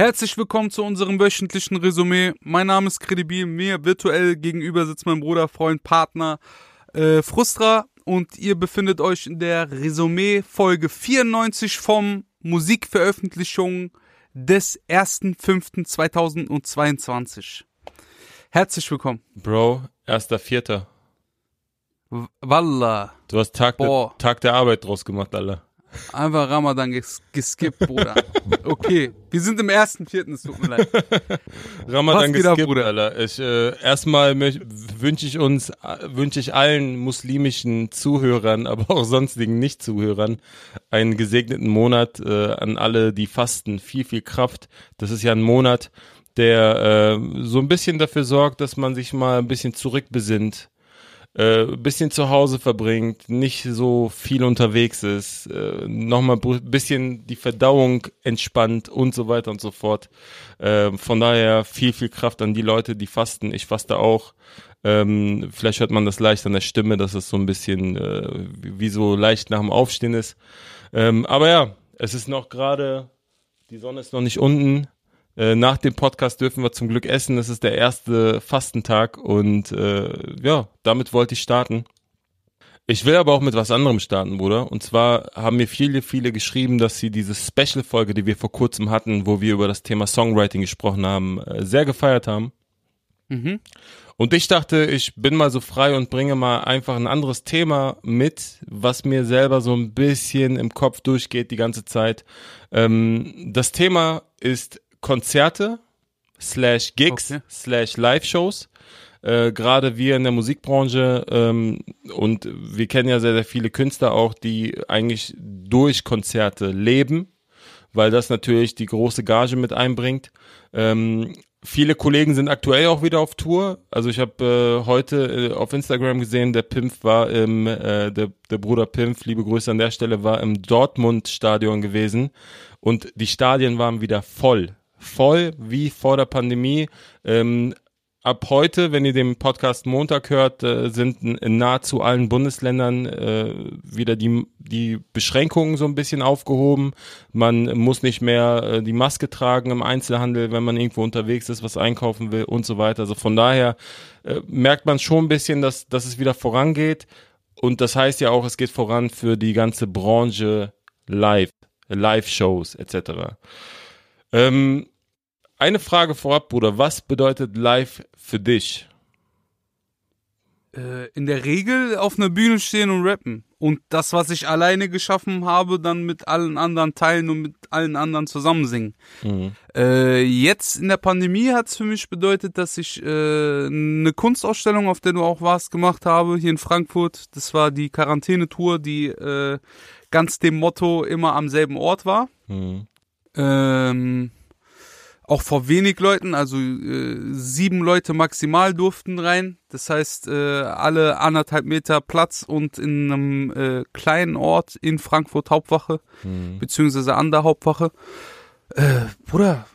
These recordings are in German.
Herzlich willkommen zu unserem wöchentlichen Resümee. Mein Name ist Credibil, mir virtuell gegenüber sitzt mein Bruder, Freund, Partner äh, Frustra und ihr befindet euch in der Resümee Folge 94 vom Musikveröffentlichung des 1.5.2022. Herzlich willkommen. Bro, erster Vierter. W- Wallah. Du hast Tag, der, Boah. Tag der Arbeit draus gemacht, Alter. Einfach Ramadan ges geskippt, Bruder. Okay, wir sind im ersten Vierten, es tut mir leid. Ramadan ab, geskippt, Bruder? Alter. Ich, äh, erstmal wünsche ich uns, wünsche ich allen muslimischen Zuhörern, aber auch sonstigen Nicht-Zuhörern einen gesegneten Monat äh, an alle, die fasten. Viel, viel Kraft. Das ist ja ein Monat, der äh, so ein bisschen dafür sorgt, dass man sich mal ein bisschen zurückbesinnt. Äh, bisschen zu Hause verbringt, nicht so viel unterwegs ist, äh, nochmal ein bisschen die Verdauung entspannt und so weiter und so fort. Äh, von daher viel, viel Kraft an die Leute, die fasten. Ich faste auch. Ähm, vielleicht hört man das leicht an der Stimme, dass es so ein bisschen äh, wie wie so leicht nach dem Aufstehen ist. Ähm, aber ja, es ist noch gerade, die Sonne ist noch nicht unten. Äh, nach dem Podcast dürfen wir zum Glück essen. Es ist der erste Fastentag und äh, ja, damit wollte ich starten. Ich will aber auch mit was anderem starten, Bruder. Und zwar haben mir viele, viele geschrieben, dass sie diese Special-Folge, die wir vor kurzem hatten, wo wir über das Thema Songwriting gesprochen haben, äh, sehr gefeiert haben. Mhm. Und ich dachte, ich bin mal so frei und bringe mal einfach ein anderes Thema mit, was mir selber so ein bisschen im Kopf durchgeht die ganze Zeit. Ähm, das Thema ist Konzerte slash Gigs Okay. slash Live-Shows. Äh, Gerade wir in der Musikbranche ähm, und wir kennen ja sehr, sehr viele Künstler auch, die eigentlich durch Konzerte leben, weil das natürlich die große Gage mit einbringt. Ähm, viele Kollegen sind aktuell auch wieder auf Tour. Also ich habe äh, heute äh, auf Instagram gesehen, der Pimpf war im, äh, der, der Bruder Pimpf, liebe Grüße an der Stelle, war im Dortmund-Stadion gewesen und die Stadien waren wieder voll. Voll wie vor der Pandemie. Ähm, ab heute, wenn ihr den Podcast Montag hört, äh, sind in, nahezu allen Bundesländern äh, wieder die, die Beschränkungen so ein bisschen aufgehoben. Man muss nicht mehr äh, die Maske tragen im Einzelhandel, wenn man irgendwo unterwegs ist, was einkaufen will und so weiter. Also von daher äh, merkt man schon ein bisschen, dass, dass es wieder vorangeht. Und das heißt ja auch, es geht voran für die ganze Branche live, Live-Shows etc. Ähm, eine Frage vorab, Bruder. Was bedeutet live für dich? Äh, in der Regel auf einer Bühne stehen und rappen. Und das, was ich alleine geschaffen habe, dann mit allen anderen teilen und mit allen anderen zusammen singen. Mhm. Äh, jetzt in der Pandemie hat es für mich bedeutet, dass ich äh, eine Kunstausstellung, auf der du auch warst, gemacht habe, hier in Frankfurt. Das war die Quarantänetour, die äh, ganz dem Motto immer am selben Ort war. Mhm. Ähm, auch vor wenig Leuten, also äh, sieben Leute maximal durften rein. Das heißt, äh, alle anderthalb Meter Platz und in einem äh, kleinen Ort in Frankfurt Hauptwache, Mhm. beziehungsweise an der Hauptwache. Äh, Bruder,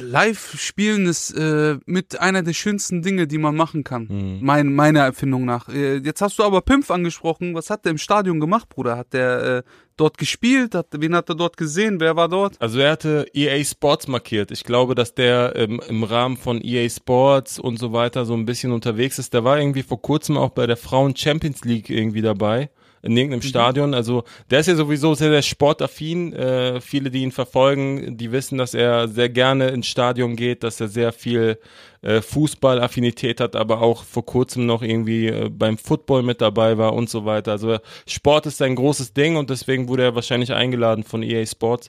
live spielen ist äh, mit einer der schönsten Dinge, die man machen kann. Mhm. Mein, meiner Erfindung nach. Äh, jetzt hast du aber Pimpf angesprochen. Was hat der im Stadion gemacht, Bruder? Hat der äh, dort gespielt? Hat, wen hat er dort gesehen? Wer war dort? Also er hatte EA Sports markiert. Ich glaube, dass der ähm, im Rahmen von EA Sports und so weiter so ein bisschen unterwegs ist. Der war irgendwie vor kurzem auch bei der Frauen Champions League irgendwie dabei. In irgendeinem Stadion. Also der ist ja sowieso sehr, sehr sportaffin. Äh, viele, die ihn verfolgen, die wissen, dass er sehr gerne ins Stadion geht, dass er sehr viel äh, Fußballaffinität hat, aber auch vor kurzem noch irgendwie äh, beim Football mit dabei war und so weiter. Also Sport ist ein großes Ding und deswegen wurde er wahrscheinlich eingeladen von EA Sports.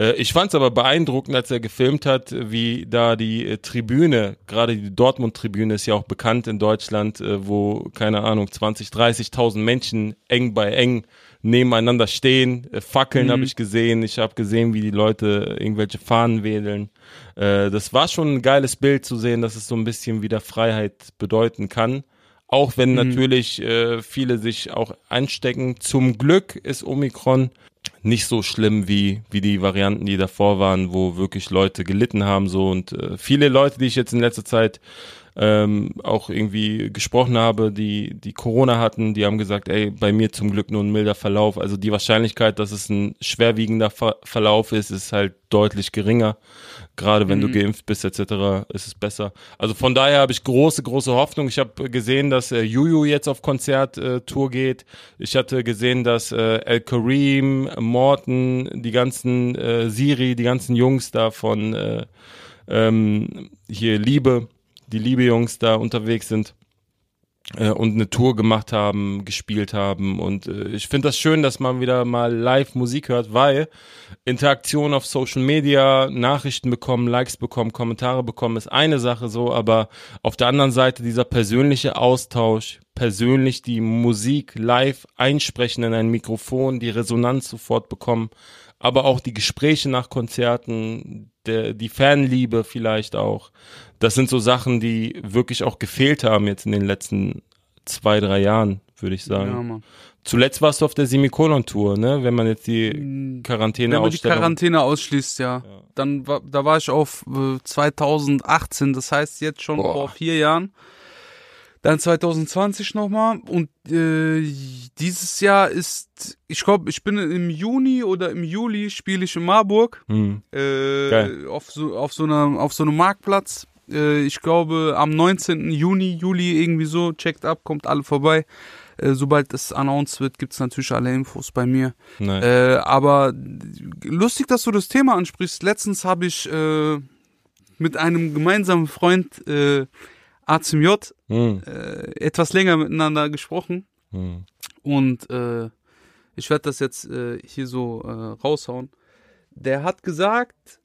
Äh, ich fand es aber beeindruckend, als er gefilmt hat, wie da die äh, Tribüne, gerade die Dortmund-Tribüne ist ja auch bekannt in Deutschland, wo, keine Ahnung, 20, 30.000 Menschen eng bei eng nebeneinander stehen. Äh, Fackeln Mhm. habe ich gesehen. Ich habe gesehen, wie die Leute irgendwelche Fahnen wedeln. Äh, das war schon ein geiles Bild zu sehen, dass es so ein bisschen wieder Freiheit bedeuten kann. Auch wenn natürlich äh, viele sich auch anstecken. Zum Glück ist Omikron nicht so schlimm wie, wie die Varianten, die davor waren, wo wirklich Leute gelitten haben. So und äh, viele Leute, die ich jetzt in letzter Zeit ähm, auch irgendwie gesprochen habe, die, die Corona hatten, die haben gesagt, ey, bei mir zum Glück nur ein milder Verlauf. Also die Wahrscheinlichkeit, dass es ein schwerwiegender Ver Verlauf ist, ist halt deutlich geringer. Gerade wenn mhm. du geimpft bist etc., ist es besser. Also von daher habe ich große, große Hoffnung. Ich habe gesehen, dass äh, Juju jetzt auf Konzerttour äh, geht. Ich hatte gesehen, dass äh, El Kareem, Morton, die ganzen äh, Siri, die ganzen Jungs da von äh, ähm, hier Liebe, die Liebe-Jungs da unterwegs sind äh, und eine Tour gemacht haben, gespielt haben. Und äh, ich finde das schön, dass man wieder mal live Musik hört, weil Interaktion auf Social Media, Nachrichten bekommen, Likes bekommen, Kommentare bekommen, ist eine Sache so, aber auf der anderen Seite dieser persönliche Austausch, persönlich die Musik live einsprechen in ein Mikrofon, die Resonanz sofort bekommen, aber auch die Gespräche nach Konzerten, der, die Fanliebe vielleicht auch. Das sind so Sachen, die wirklich auch gefehlt haben jetzt in den letzten zwei, drei Jahren, würde ich sagen. Ja, Mann. Zuletzt warst du auf der Semikolon-Tour, ne? Wenn man jetzt die hm, Quarantäne Wenn man die Quarantäne ausschließt, ja. ja. Dann war, da war ich auf äh, 2018, das heißt jetzt schon Boah. vor vier Jahren. Dann 2020 nochmal und äh, dieses Jahr ist, ich glaube, ich bin im Juni oder im Juli spiele ich in Marburg mhm. äh, auf so auf so einer auf so einem Marktplatz. Äh, ich glaube am 19. Juni, Juli irgendwie so checkt ab, kommt alle vorbei. Äh, sobald es announced wird, gibt's natürlich alle Infos bei mir. Äh, aber lustig, dass du das Thema ansprichst. Letztens habe ich äh, mit einem gemeinsamen Freund äh, A zum J hm. äh, etwas länger miteinander gesprochen. Hm. Und ich werde das jetzt hier so raushauen. Der hat gesagt,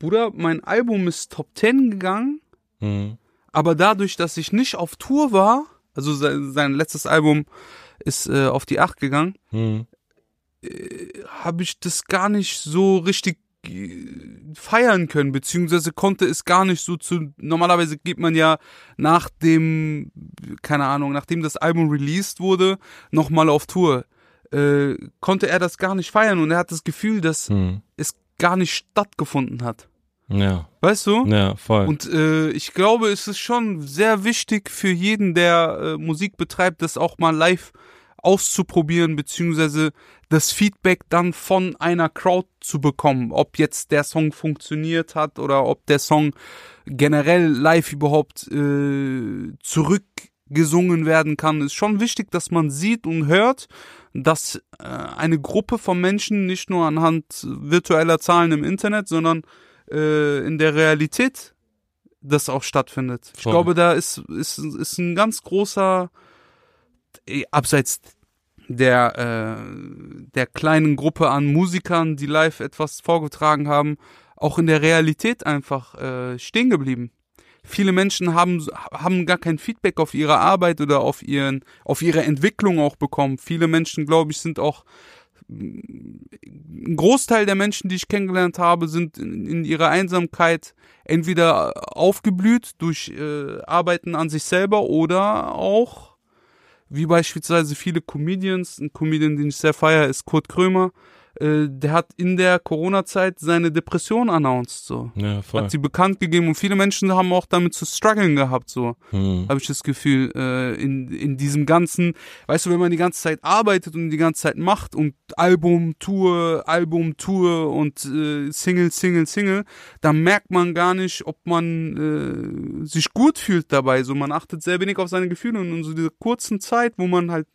Bruder, mein Album ist Top 10 gegangen, hm. aber dadurch, dass ich nicht auf Tour war, also sein, sein letztes Album ist äh, auf die 8 gegangen, hm. äh, habe ich das gar nicht so richtig feiern können, beziehungsweise konnte es gar nicht so zu. Normalerweise geht man ja nach dem, keine Ahnung, nachdem das Album released wurde, nochmal auf Tour. Äh, konnte er das gar nicht feiern und er hat das Gefühl, dass hm. es gar nicht stattgefunden hat. Ja. Weißt du? Ja, voll. Und äh, ich glaube, es ist schon sehr wichtig für jeden, der äh, Musik betreibt, das auch mal live auszuprobieren, beziehungsweise das Feedback dann von einer Crowd zu bekommen, ob jetzt der Song funktioniert hat oder ob der Song generell live überhaupt äh, zurückgesungen werden kann, ist schon wichtig, dass man sieht und hört, dass äh, eine Gruppe von Menschen nicht nur anhand virtueller Zahlen im Internet, sondern äh, in der Realität das auch stattfindet. Ich glaube, da ist, ist, ist ein ganz großer, äh, abseits der, äh, der kleinen Gruppe an Musikern, die live etwas vorgetragen haben, auch in der Realität einfach äh, stehen geblieben. Viele Menschen haben, haben gar kein Feedback auf ihre Arbeit oder auf ihren, auf ihre Entwicklung auch bekommen. Viele Menschen, glaube ich, sind auch ein Großteil der Menschen, die ich kennengelernt habe, sind in, ihrer Einsamkeit entweder aufgeblüht durch äh, Arbeiten an sich selber oder auch wie beispielsweise viele Comedians, ein Comedian, den ich sehr feier, ist Kurt Krömer, äh, der hat in der Corona-Zeit seine Depression announced, so. Ja, voll. Hat sie bekannt gegeben und viele Menschen haben auch damit zu strugglen gehabt, so. Hm. Habe ich das Gefühl, äh, in, in diesem ganzen, weißt du, wenn man die ganze Zeit arbeitet und die ganze Zeit macht und Album, Tour, Album, Tour und äh, Single, Single, Single, dann merkt man gar nicht, ob man äh, sich gut fühlt dabei, so. Man achtet sehr wenig auf seine Gefühle und in so dieser kurzen Zeit, wo man halt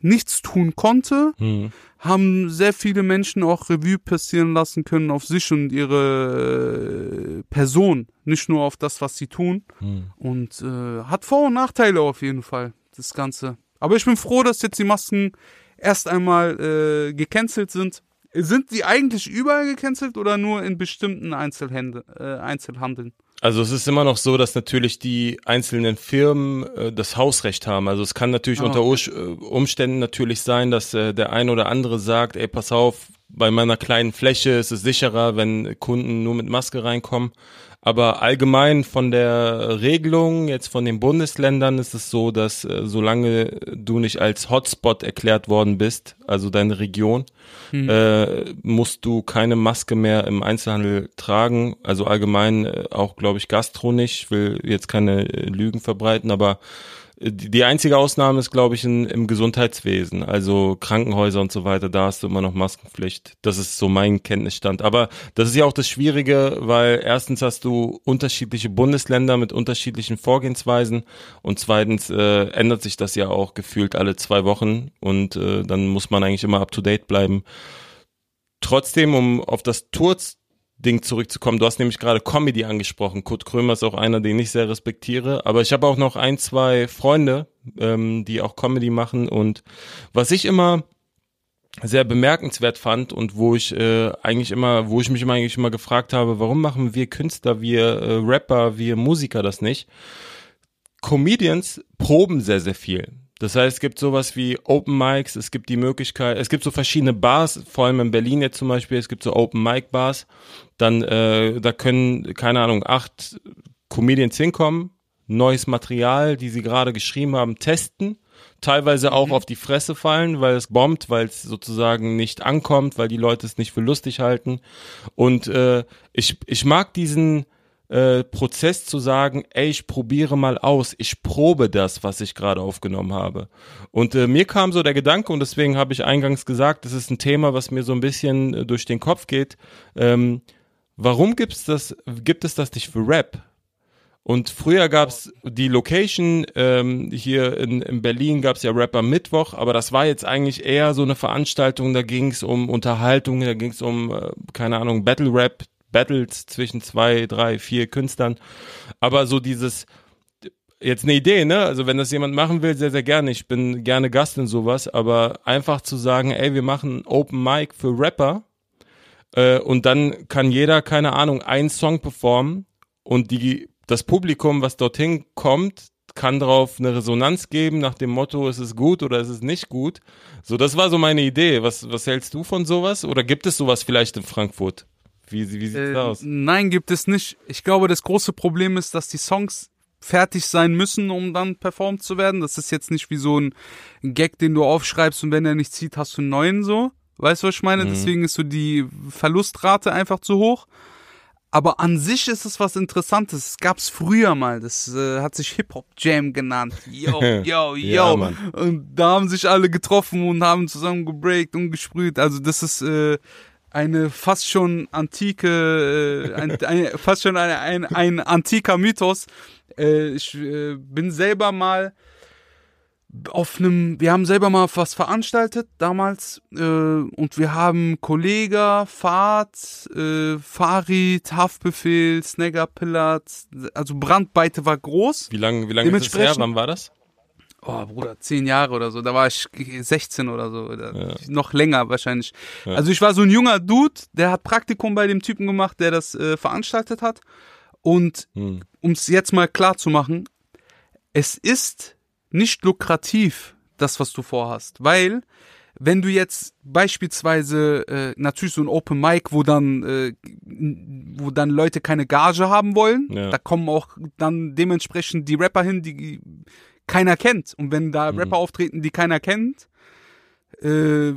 nichts tun konnte, hm. haben sehr viele Menschen auch Revue passieren lassen können auf sich und ihre äh, Person, nicht nur auf das, was sie tun. Hm. Und äh, hat Vor- und Nachteile auf jeden Fall, das Ganze. Aber ich bin froh, dass jetzt die Masken erst einmal äh, gecancelt sind. Sind die eigentlich überall gecancelt oder nur in bestimmten Einzelhändel, äh, Einzelhandeln? Also es ist immer noch so, dass natürlich die einzelnen Firmen äh, das Hausrecht haben. Also es kann natürlich oh. unter äh, Umständen natürlich sein, dass äh, der ein oder andere sagt, ey, pass auf, bei meiner kleinen Fläche ist es sicherer, wenn Kunden nur mit Maske reinkommen. Aber allgemein von der Regelung jetzt von den Bundesländern ist es so, dass äh, solange du nicht als Hotspot erklärt worden bist, also deine Region, hm. äh, musst du keine Maske mehr im Einzelhandel tragen. Also allgemein äh, auch, glaube ich, Gastro nicht. Ich will jetzt keine äh, Lügen verbreiten, aber die einzige Ausnahme ist, glaube ich, in, im Gesundheitswesen, also Krankenhäuser und so weiter, da hast du immer noch Maskenpflicht. Das ist so mein Kenntnisstand. Aber das ist ja auch das Schwierige, weil erstens hast du unterschiedliche Bundesländer mit unterschiedlichen Vorgehensweisen und zweitens äh, ändert sich das ja auch gefühlt alle zwei Wochen und äh, dann muss man eigentlich immer up to date bleiben. Trotzdem, um auf das Tour Ding zurückzukommen. Du hast nämlich gerade Comedy angesprochen. Kurt Krömer ist auch einer, den ich sehr respektiere. Aber ich habe auch noch ein, zwei Freunde, ähm, die auch Comedy machen. Und was ich immer sehr bemerkenswert fand und wo ich äh, eigentlich immer, wo ich mich immer eigentlich immer gefragt habe, warum machen wir Künstler, wir äh, Rapper, wir Musiker das nicht? Comedians proben sehr, sehr viel. Das heißt, es gibt sowas wie Open Mics, es gibt die Möglichkeit, es gibt so verschiedene Bars, vor allem in Berlin jetzt zum Beispiel, es gibt so Open Mic Bars, dann äh, da können, keine Ahnung, acht Comedians hinkommen, neues Material, die sie gerade geschrieben haben, testen, teilweise auch mhm. auf die Fresse fallen, weil es bombt, weil es sozusagen nicht ankommt, weil die Leute es nicht für lustig halten. Und äh, ich, ich mag diesen äh, Prozess zu sagen, ey, ich probiere mal aus, ich probe das, was ich gerade aufgenommen habe. Und äh, mir kam so der Gedanke, und deswegen habe ich eingangs gesagt, das ist ein Thema, was mir so ein bisschen äh, durch den Kopf geht. Ähm, warum gibt's das, gibt es das nicht für Rap? Und früher gab's die Location, ähm, hier in, in Berlin gab's ja Rapper Mittwoch, aber das war jetzt eigentlich eher so eine Veranstaltung, da ging's um Unterhaltung, da ging's um, äh, keine Ahnung, Battle Rap, Battles zwischen zwei, drei, vier Künstlern. Aber so dieses, jetzt eine Idee, ne? Also wenn das jemand machen will, sehr, sehr gerne. Ich bin gerne Gast in sowas, aber einfach zu sagen, ey, wir machen Open Mic für Rapper äh, und dann kann jeder, keine Ahnung, einen Song performen und die, das Publikum, was dorthin kommt, kann darauf eine Resonanz geben nach dem Motto, ist es gut oder ist es nicht gut. So, das war so meine Idee. Was, was hältst du von sowas? Oder gibt es sowas vielleicht in Frankfurt? Wie, wie sieht's äh, aus? Nein, gibt es nicht. Ich glaube, das große Problem ist, dass die Songs fertig sein müssen, um dann performt zu werden. Das ist jetzt nicht wie so ein Gag, den du aufschreibst und wenn er nicht zieht, hast du einen neuen so. Weißt du, was ich meine? Mhm. Deswegen ist so die Verlustrate einfach zu hoch. Aber an sich ist es was Interessantes. Es gab's früher mal. Das äh, hat sich Hip Hop Jam genannt. Yo, yo, yo. ja, und da haben sich alle getroffen und haben zusammen gebreakt und gesprüht. Also das ist äh, eine fast schon antike, äh, ein, ein, fast schon eine, ein, ein antiker Mythos. Äh, ich äh, bin selber mal auf einem, wir haben selber mal was veranstaltet damals äh, und wir haben Kollega, Fahrt, äh, Farid, Haftbefehl, Snagger, Pillard, also Brandweite war groß. Wie lange wie lang ist das her? Wann war das? Oh Bruder, zehn Jahre oder so, da war ich 16 oder so, oder ja. noch länger wahrscheinlich. Ja. Also ich war so ein junger Dude, der hat Praktikum bei dem Typen gemacht, der das äh, veranstaltet hat. Und hm. um es jetzt mal klar zu machen, es ist nicht lukrativ, das, was du vorhast, weil wenn du jetzt beispielsweise äh, natürlich so ein Open Mic, wo dann äh, wo dann Leute keine Gage haben wollen, ja. da kommen auch dann dementsprechend die Rapper hin, die keiner kennt. Und wenn da mhm. Rapper auftreten, die keiner kennt, äh,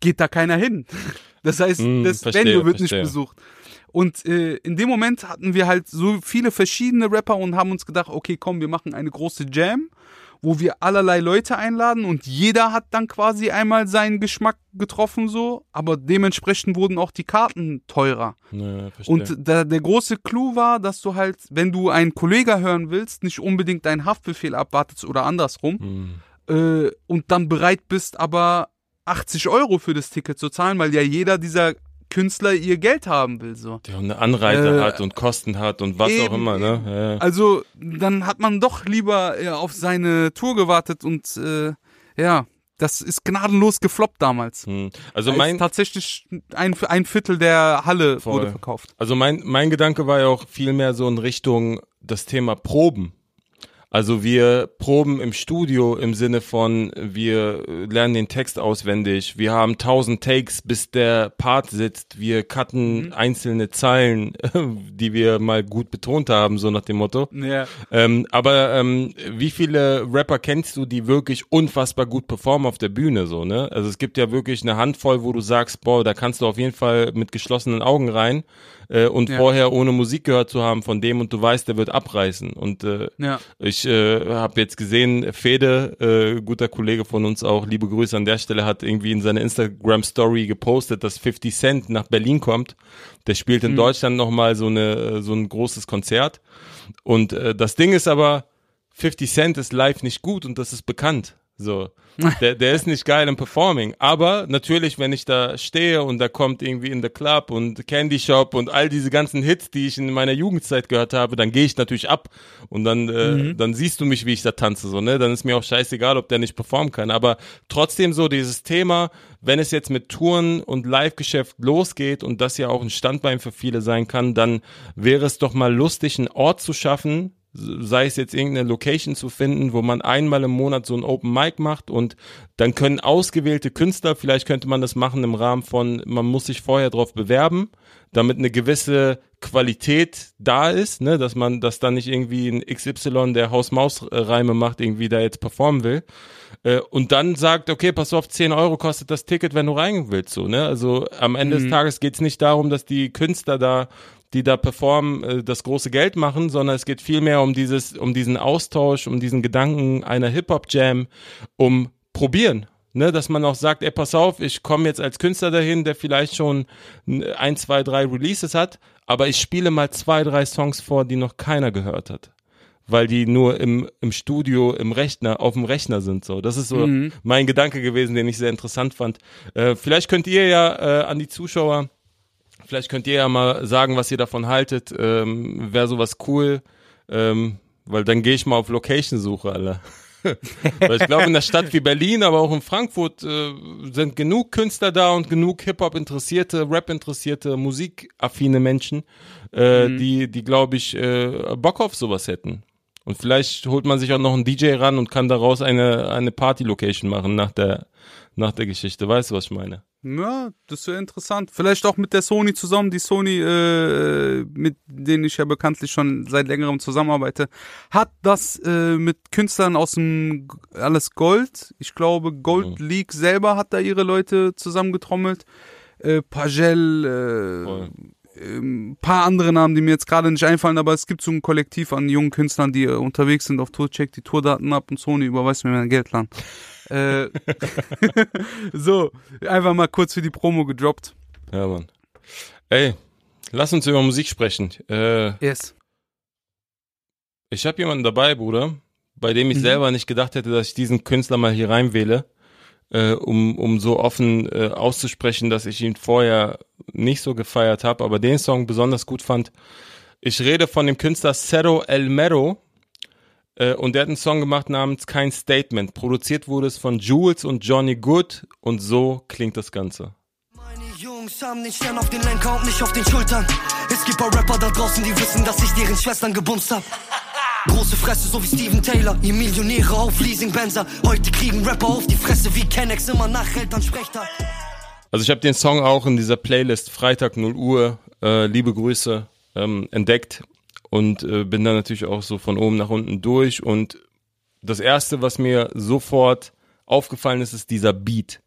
geht da keiner hin. Das heißt, mm, das verstehe, Venue wird verstehe. nicht besucht. Und äh, in dem Moment hatten wir halt so viele verschiedene Rapper und haben uns gedacht, okay, komm, wir machen eine große Jam wo wir allerlei Leute einladen und jeder hat dann quasi einmal seinen Geschmack getroffen so, aber dementsprechend wurden auch die Karten teurer. Ja, und da, der große Clou war, dass du halt, wenn du einen Kollegen hören willst, nicht unbedingt deinen Haftbefehl abwartest oder andersrum mhm. äh, und dann bereit bist, aber 80 Euro für das Ticket zu zahlen, weil ja jeder dieser Künstler ihr Geld haben will. So. Der eine Anreise äh, hat und Kosten hat und was eben, auch immer. Ne? Ja. Also dann hat man doch lieber ja, auf seine Tour gewartet und äh, ja, das ist gnadenlos gefloppt damals. Hm. Also mein tatsächlich ein, ein Viertel der Halle voll. wurde verkauft. Also mein mein Gedanke war ja auch viel mehr so in Richtung das Thema Proben. Also wir proben im Studio im Sinne von, wir lernen den Text auswendig, wir haben tausend Takes, bis der Part sitzt, wir cutten mhm. einzelne Zeilen, die wir mal gut betont haben, so nach dem Motto. Ja. Ähm, aber ähm, wie viele Rapper kennst du, die wirklich unfassbar gut performen auf der Bühne, so, ne? Also es gibt ja wirklich eine Handvoll, wo du sagst, boah, da kannst du auf jeden Fall mit geschlossenen Augen rein äh, und ja. vorher ohne Musik gehört zu haben von dem und du weißt, der wird abreißen. Und äh, ja. ich äh, habe jetzt gesehen, Fede, äh, guter Kollege von uns auch, liebe Grüße an der Stelle, hat irgendwie in seiner Instagram-Story gepostet, dass 50 Cent nach Berlin kommt. Der spielt in mhm. Deutschland nochmal so, eine, so ein großes Konzert. Und äh, das Ding ist aber, 50 Cent ist live nicht gut und das ist bekannt. So. Der, der ist nicht geil im Performing. Aber natürlich, wenn ich da stehe und da kommt irgendwie in the Club und Candy Shop und all diese ganzen Hits, die ich in meiner Jugendzeit gehört habe, dann gehe ich natürlich ab und dann, äh, mhm. dann siehst du mich, wie ich da tanze, so, ne? Dann ist mir auch scheißegal, ob der nicht performen kann. Aber trotzdem so dieses Thema, wenn es jetzt mit Touren und Live-Geschäft losgeht und das ja auch ein Standbein für viele sein kann, dann wäre es doch mal lustig, einen Ort zu schaffen, sei es jetzt irgendeine Location zu finden, wo man einmal im Monat so ein Open Mic macht und dann können ausgewählte Künstler, vielleicht könnte man das machen im Rahmen von, man muss sich vorher drauf bewerben, damit eine gewisse Qualität da ist, ne, dass man, dass dann nicht irgendwie ein XY, der Haus-Maus-Reime macht, irgendwie da jetzt performen will. Äh, und dann sagt, okay, pass auf, 10 Euro kostet das Ticket, wenn du rein willst, so, ne? Also am Ende mhm. des Tages geht's nicht darum, dass die Künstler da die da performen, äh, das große Geld machen, sondern es geht vielmehr um dieses, um diesen Austausch, um diesen Gedanken einer Hip-Hop-Jam, um probieren. Ne, dass man auch sagt, ey, pass auf, ich komme jetzt als Künstler dahin, der vielleicht schon ein, zwei, drei Releases hat, aber ich spiele mal zwei, drei Songs vor, die noch keiner gehört hat. Weil die nur im, im Studio, im Rechner, auf dem Rechner sind. So, Das ist so mhm. mein Gedanke gewesen, den ich sehr interessant fand. Äh, vielleicht könnt ihr ja äh, an die Zuschauer Vielleicht könnt ihr ja mal sagen, was ihr davon haltet. Ähm, Wäre sowas cool. Ähm, weil dann gehe ich mal auf Location-Suche, Alter. weil ich glaube, in einer Stadt wie Berlin, aber auch in Frankfurt äh, sind genug Künstler da und genug Hip-Hop-interessierte, Rap-interessierte, musikaffine Menschen, äh, mhm. die, die glaube ich, äh, Bock auf sowas hätten. Und vielleicht holt man sich auch noch einen DJ ran und kann daraus eine, eine Party-Location machen nach der, nach der Geschichte. Weißt du, was ich meine? Ja, das wäre interessant. Vielleicht auch mit der Sony zusammen. Die Sony, äh, mit denen ich ja bekanntlich schon seit längerem zusammenarbeite, hat das äh, mit Künstlern aus dem alles Gold. Ich glaube, Gold mhm. League selber hat da ihre Leute zusammengetrommelt. Äh, Pagel, äh, ein ähm, paar andere Namen, die mir jetzt gerade nicht einfallen, aber es gibt so ein Kollektiv an jungen Künstlern, die äh, unterwegs sind auf Tour, checkt die Tourdaten ab und Sony überweist mir mein Geld lang. Äh, so, einfach mal kurz für die Promo gedroppt. Ja, Mann. Ey, lass uns über Musik sprechen. Äh, yes. Ich habe jemanden dabei, Bruder, bei dem ich mhm. selber nicht gedacht hätte, dass ich diesen Künstler mal hier reinwähle, äh, um, um so offen äh, auszusprechen, dass ich ihn vorher nicht so gefeiert habe, aber den Song besonders gut fand. Ich rede von dem Künstler Cerro El Mero. Äh, und der hat einen Song gemacht namens Kein Statement. Produziert wurde es von Jules und Johnny Good und so klingt das Ganze. Meine Jungs haben den Stern auf den Lenker und nicht auf den Schultern. Es gibt paar Rapper da draußen, die wissen, dass ich deren Schwestern gebumst hab. Große Fresse, so wie Steven Taylor. Ihr Millionäre auf Leasing-Benzer. Heute kriegen Rapper auf die Fresse wie Kennex immer nach Elternsprechtag. Also ich habe den Song auch in dieser Playlist Freitag 0 Uhr, äh, liebe Grüße, ähm, entdeckt und äh, bin dann natürlich auch so von oben nach unten durch und das erste, was mir sofort aufgefallen ist, ist dieser Beat.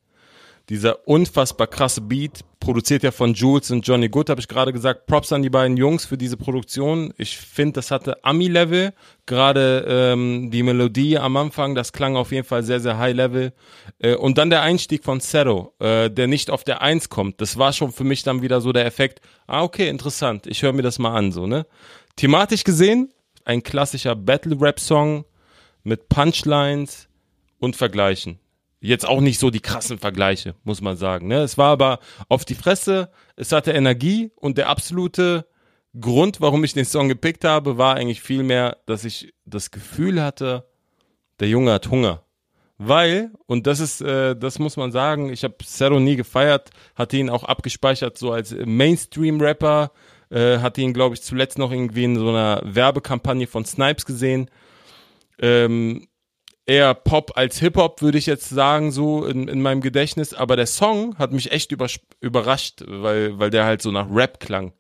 Dieser unfassbar krasse Beat, produziert ja von Jules und Johnny Good, habe ich gerade gesagt. Props an die beiden Jungs für diese Produktion. Ich finde, das hatte Ami-Level. Gerade ähm, die Melodie am Anfang, das klang auf jeden Fall sehr, sehr High-Level. Äh, und dann der Einstieg von Zero, äh, der nicht auf der Eins kommt. Das war schon für mich dann wieder so der Effekt. Ah, okay, interessant. Ich höre mir das mal an, so, ne? Thematisch gesehen, ein klassischer Battle-Rap-Song mit Punchlines und Vergleichen. Jetzt auch nicht so die krassen Vergleiche, muss man sagen. Ne? Es war aber auf die Fresse, es hatte Energie und der absolute Grund, warum ich den Song gepickt habe, war eigentlich vielmehr, dass ich das Gefühl hatte, der Junge hat Hunger. Weil, und das ist, äh, das muss man sagen, ich habe Zero nie gefeiert, hatte ihn auch abgespeichert so als Mainstream-Rapper, äh, hatte ihn, glaube ich, zuletzt noch irgendwie in so einer Werbekampagne von Snipes gesehen. ähm, eher Pop als Hip-Hop, würde ich jetzt sagen, so in, in meinem Gedächtnis. Aber der Song hat mich echt über, überrascht, weil, weil der halt so nach Rap klang.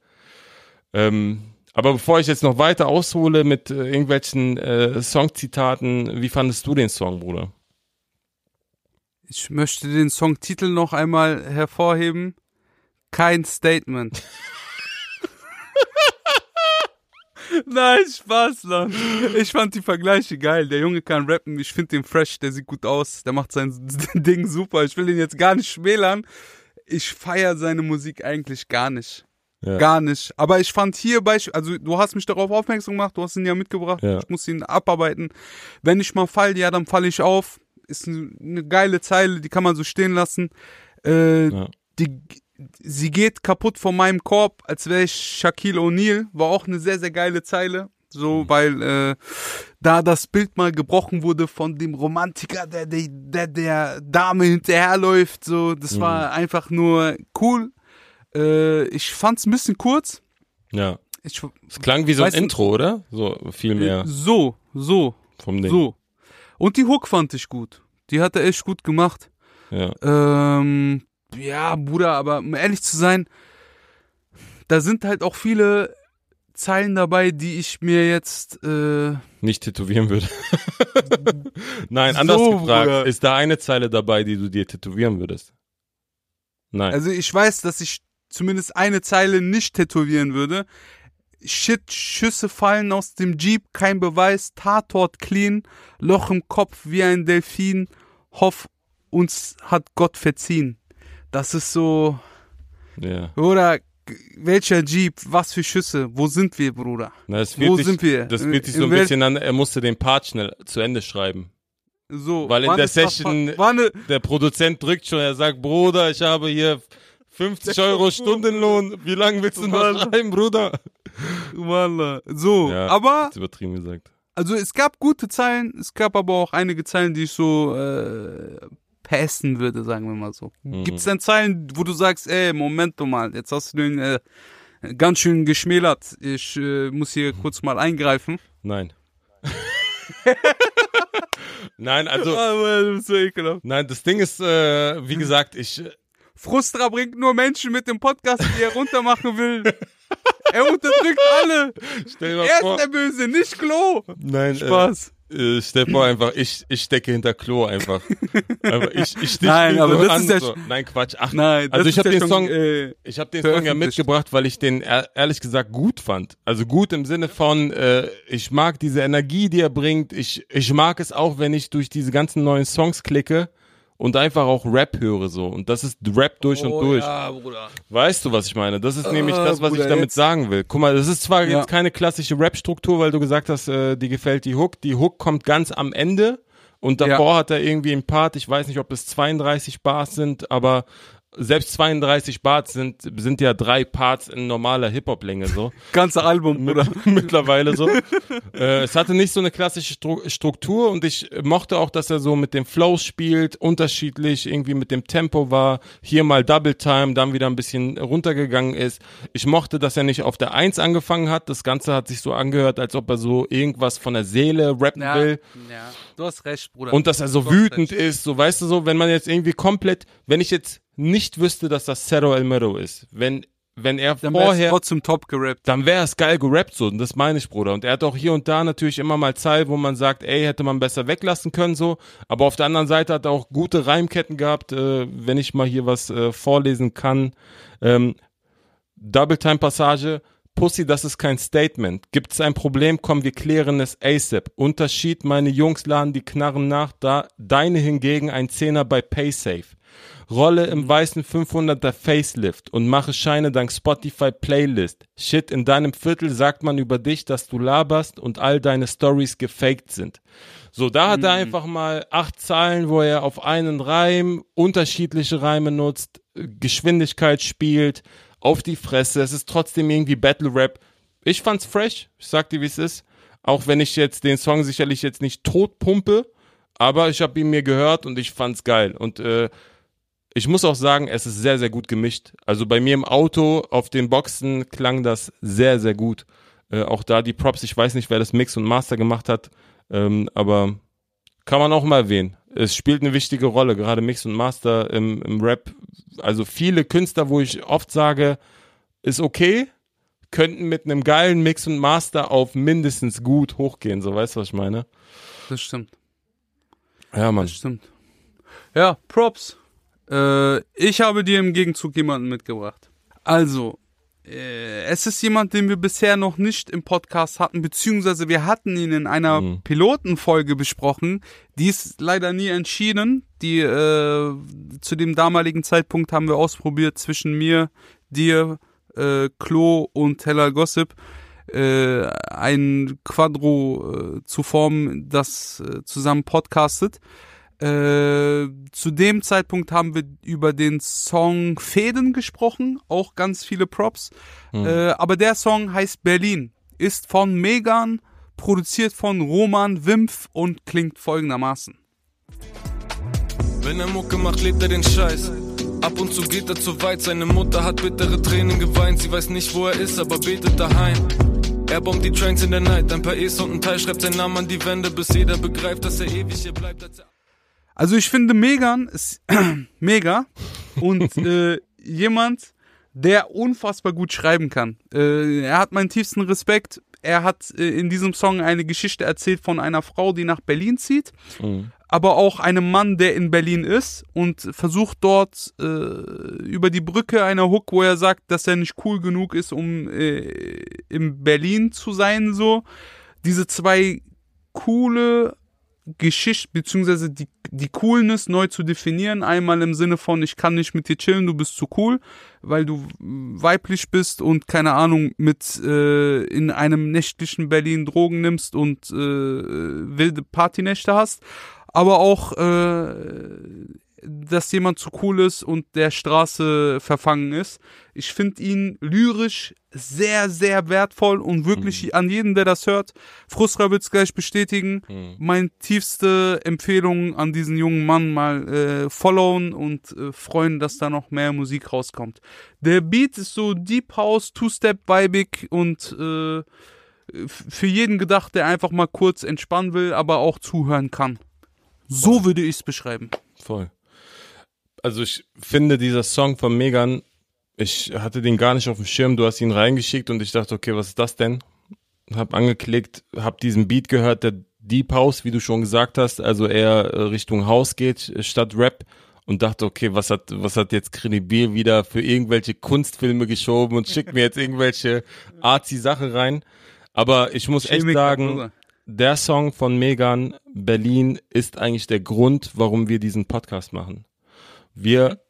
Ähm, aber bevor ich jetzt noch weiter aushole mit äh, irgendwelchen äh, Songzitaten, wie fandest du den Song, Bruder? Ich möchte den Songtitel noch einmal hervorheben. Kein Statement. Nein, Spaß, Mann. Ich fand die Vergleiche geil. Der Junge kann rappen. Ich finde den fresh. Der sieht gut aus. Der macht sein Ding super. Ich will ihn jetzt gar nicht schmälern. Ich feiere seine Musik eigentlich gar nicht. Ja. Gar nicht. Aber ich fand hier Beispiel, also du hast mich darauf aufmerksam gemacht, du hast ihn ja mitgebracht, ja. ich muss ihn abarbeiten. Wenn ich mal fall, ja, dann falle ich auf. Ist eine geile Zeile, die kann man so stehen lassen. Äh, ja. die, sie geht kaputt von meinem Korb, als wäre ich Shaquille O'Neal. War auch eine sehr, sehr geile Zeile. So, mhm. weil äh, da das Bild mal gebrochen wurde von dem Romantiker, der der, der, der Dame hinterherläuft. So, das mhm. war einfach nur cool. Äh, ich fand's ein bisschen kurz. Ja. Ich, es klang wie so ein Intro, oder? So viel mehr. So, so. Vom Ding. So. Und die Hook fand ich gut. Die hat er echt gut gemacht. Ja. Ähm, ja, Bruder, aber um ehrlich zu sein, da sind halt auch viele Zeilen dabei, die ich mir jetzt äh, nicht tätowieren würde. Nein, anders so, gefragt, Bruder. ist da eine Zeile dabei, die du dir tätowieren würdest? Nein. Also ich weiß, dass ich zumindest eine Zeile nicht tätowieren würde. Shit, Schüsse fallen aus dem Jeep, kein Beweis, Tatort clean, Loch im Kopf wie ein Delfin, hoff, uns hat Gott verziehen. Das ist so. Ja. Oder welcher Jeep, was für Schüsse, wo sind wir, Bruder? Na, wo dich, sind wir? Das fühlt sich so ein bisschen an, er musste den Part schnell zu Ende schreiben. So, Weil in der Session, der Produzent drückt schon, er sagt, Bruder, ich habe hier 50 Euro Stundenlohn. Wie lange willst du noch schreiben, Bruder? Wallah. So, ja, aber. übertrieben gesagt. Also es gab gute Zeilen, es gab aber auch einige Zeilen, die ich so äh, passen würde, sagen wir mal so. Mhm. Gibt es denn Zeilen, wo du sagst, ey, Moment mal, jetzt hast du den äh, ganz schön geschmälert. Ich äh, muss hier kurz mal eingreifen. Nein. nein, also. Oh, nein, das Ding ist, äh, wie gesagt, ich Frustra bringt nur Menschen mit dem Podcast, die er runtermachen will. er unterdrückt alle. Stell er vor. ist der Böse, nicht Klo. Nein, Spaß. Äh, äh, stell vor einfach, ich, ich stecke hinter Klo einfach. einfach ich, ich stich Nein, aber das an, ist ja so. Nein, Quatsch. Ach, Nein, also ich habe den Song, äh, ich habe den Song ja mitgebracht, weil ich den ehrlich gesagt gut fand. Also gut im Sinne von, äh, ich mag diese Energie, die er bringt. Ich, ich mag es auch, wenn ich durch diese ganzen neuen Songs klicke und einfach auch Rap höre so. Und das ist Rap durch oh, und durch. Ja, Bruder. Weißt du, was ich meine? Das ist äh, nämlich das, was Bruder, ich damit jetzt. sagen will. Guck mal, das ist zwar ja. jetzt keine klassische Rap-Struktur, weil du gesagt hast, äh, die gefällt die Hook. Die Hook kommt ganz am Ende. Und davor ja. hat er irgendwie ein Part, ich weiß nicht, ob es 32 Bars sind, aber selbst 32 Bars sind, sind ja drei Parts in normaler Hip-Hop-Länge so. Ganze Album, oder? Mittlerweile so. äh, es hatte nicht so eine klassische Struktur und ich mochte auch, dass er so mit dem Flow spielt, unterschiedlich irgendwie mit dem Tempo war. Hier mal Double Time, dann wieder ein bisschen runtergegangen ist. Ich mochte, dass er nicht auf der Eins angefangen hat. Das Ganze hat sich so angehört, als ob er so irgendwas von der Seele rappen ja, will. Ja, du hast recht, Bruder. Und dass er so wütend ist, so weißt du so, wenn man jetzt irgendwie komplett, wenn ich jetzt nicht wüsste, dass das Cerro El Mero ist, wenn wenn er dann vorher trotzdem top gerappt. Dann wäre es geil gerappt so, und das meine ich, Bruder. Und er hat auch hier und da natürlich immer mal Zeit, wo man sagt, ey, hätte man besser weglassen können so. Aber auf der anderen Seite hat er auch gute Reimketten gehabt, äh, wenn ich mal hier was äh, vorlesen kann. Ähm, Double Time Passage. Pussy, das ist kein Statement. Gibt's ein Problem, komm, wir klären es ASAP. Unterschied, meine Jungs laden die Knarren nach, da deine hingegen ein Zehner bei PaySafe rolle im weißen 500er Facelift und mache Scheine dank Spotify Playlist. Shit, in deinem Viertel sagt man über dich, dass du laberst und all deine Stories gefaked sind. So, da hat mhm. er einfach mal acht Zahlen, wo er auf einen Reim unterschiedliche Reime nutzt, Geschwindigkeit spielt, auf die Fresse. Es ist trotzdem irgendwie Battle Rap. Ich fand's fresh. Ich sag dir, wie es ist. Auch wenn ich jetzt den Song sicherlich jetzt nicht tot pumpe, aber ich habe ihn mir gehört und ich fand's geil. Und äh, ich muss auch sagen, es ist sehr, sehr gut gemischt. Also bei mir im Auto auf den Boxen klang das sehr, sehr gut. Äh, auch da die Props, ich weiß nicht, wer das Mix und Master gemacht hat. Ähm, aber kann man auch mal erwähnen. Es spielt eine wichtige Rolle, gerade Mix und Master im, im Rap. Also viele Künstler, wo ich oft sage, ist okay, könnten mit einem geilen Mix und Master auf mindestens gut hochgehen. So, weißt du, was ich meine? Das stimmt. Ja, Mann. Das stimmt. Ja, Props. Äh, ich habe dir im Gegenzug jemanden mitgebracht. Also, es ist jemand, den wir bisher noch nicht im Podcast hatten, beziehungsweise wir hatten ihn in einer Mhm. Pilotenfolge besprochen. Die ist leider nie entschieden. Die äh, zu dem damaligen Zeitpunkt haben wir ausprobiert zwischen mir, dir, äh, Klo und Hella Gossip äh, ein Quadro äh, zu formen, das äh, zusammen podcastet. Äh, zu dem Zeitpunkt haben wir über den Song Fäden gesprochen, auch ganz viele Props. Äh, aber der Song heißt Berlin, ist von Megan, produziert von Roman Wimpf und klingt folgendermaßen. Wenn er Mucke macht, lebt er den Scheiß. Ab und zu geht er zu weit, seine Mutter hat bittere Tränen geweint. Sie weiß nicht, wo er ist, aber betet daheim. Er bombt die Trains in der Night, ein paar E's und ein Teil schreibt seinen Namen an die Wände, bis jeder begreift, dass er ewig hier bleibt. Als Also ich finde Megan ist mega und äh, jemand, der unfassbar gut schreiben kann. Äh, er hat meinen tiefsten Respekt. Er hat äh, in diesem Song eine Geschichte erzählt von einer Frau, die nach Berlin zieht, Mhm. aber auch einem Mann, der in Berlin ist und versucht dort äh, über die Brücke einer Hook, wo er sagt, dass er nicht cool genug ist, um äh, in Berlin zu sein, so. Diese zwei coole Geschichte, beziehungsweise die, die Coolness neu zu definieren. Einmal im Sinne von, ich kann nicht mit dir chillen, du bist zu cool, weil du weiblich bist und keine Ahnung, mit äh, in einem nächtlichen Berlin Drogen nimmst und äh, wilde Partynächte hast. Aber auch, äh, dass jemand zu cool ist und der Straße verfangen ist. Ich finde ihn lyrisch sehr, sehr wertvoll und wirklich an jeden, der das hört, Frustra wird's gleich bestätigen. Meine tiefste Empfehlung an diesen jungen Mann mal äh, followen und äh, freuen, dass da noch mehr Musik rauskommt. Der Beat ist so Deep House, Two-Step-Vibig und äh, für jeden gedacht, der einfach mal kurz entspannen will, aber auch zuhören kann. So würde ich es beschreiben. Voll. Also ich finde dieser Song von Megan, ich hatte den gar nicht auf dem Schirm, du hast ihn reingeschickt und ich dachte, okay, was ist das denn? Hab angeklickt, hab diesen Beat gehört, der Deep House, wie du schon gesagt hast, also eher äh, Richtung House geht äh, statt Rap und dachte, okay, was hat, was hat jetzt Credibil wieder für irgendwelche Kunstfilme geschoben und schickt mir jetzt irgendwelche arzi Sache rein. Aber ich muss echt sagen, der Song von Megan Berlin ist eigentlich der Grund, warum wir diesen Podcast machen. Wir,